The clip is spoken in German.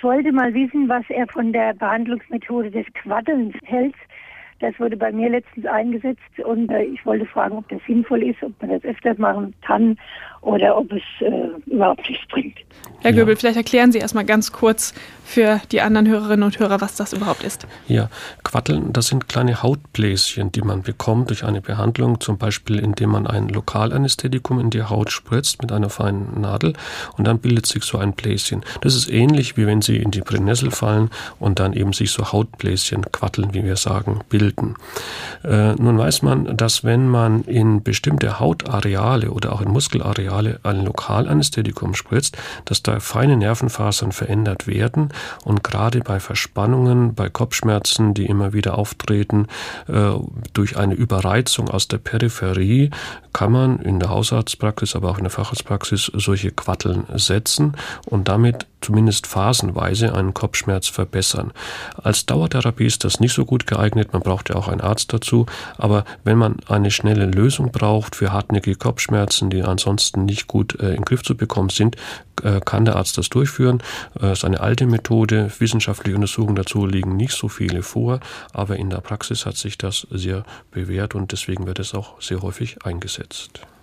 Ich wollte mal wissen, was er von der Behandlungsmethode des Quaddelns hält. Das wurde bei mir letztens eingesetzt und äh, ich wollte fragen, ob das sinnvoll ist, ob man das öfters machen kann oder ob es äh, überhaupt nichts bringt. Herr Göbel, ja. vielleicht erklären Sie erstmal ganz kurz für die anderen Hörerinnen und Hörer, was das überhaupt ist. Ja, Quatteln, das sind kleine Hautbläschen, die man bekommt durch eine Behandlung, zum Beispiel indem man ein Lokalanästhetikum in die Haut spritzt mit einer feinen Nadel und dann bildet sich so ein Bläschen. Das ist ähnlich, wie wenn Sie in die Brennnessel fallen und dann eben sich so Hautbläschen, Quatteln, wie wir sagen, bilden. Äh, nun weiß man, dass wenn man in bestimmte Hautareale oder auch in Muskelareale ein Lokalanästhetikum spritzt, dass da feine Nervenfasern verändert werden und gerade bei Verspannungen, bei Kopfschmerzen, die immer wieder auftreten, äh, durch eine Überreizung aus der Peripherie kann man in der Hausarztpraxis, aber auch in der Facharztpraxis solche Quatteln setzen und damit zumindest phasenweise einen Kopfschmerz verbessern. Als Dauertherapie ist das nicht so gut geeignet, man braucht ja auch einen Arzt dazu, aber wenn man eine schnelle Lösung braucht für hartnäckige Kopfschmerzen, die ansonsten nicht gut äh, in den Griff zu bekommen sind, äh, kann der Arzt das durchführen. Äh, es ist eine alte Methode, wissenschaftliche Untersuchungen dazu liegen nicht so viele vor, aber in der Praxis hat sich das sehr bewährt und deswegen wird es auch sehr häufig eingesetzt.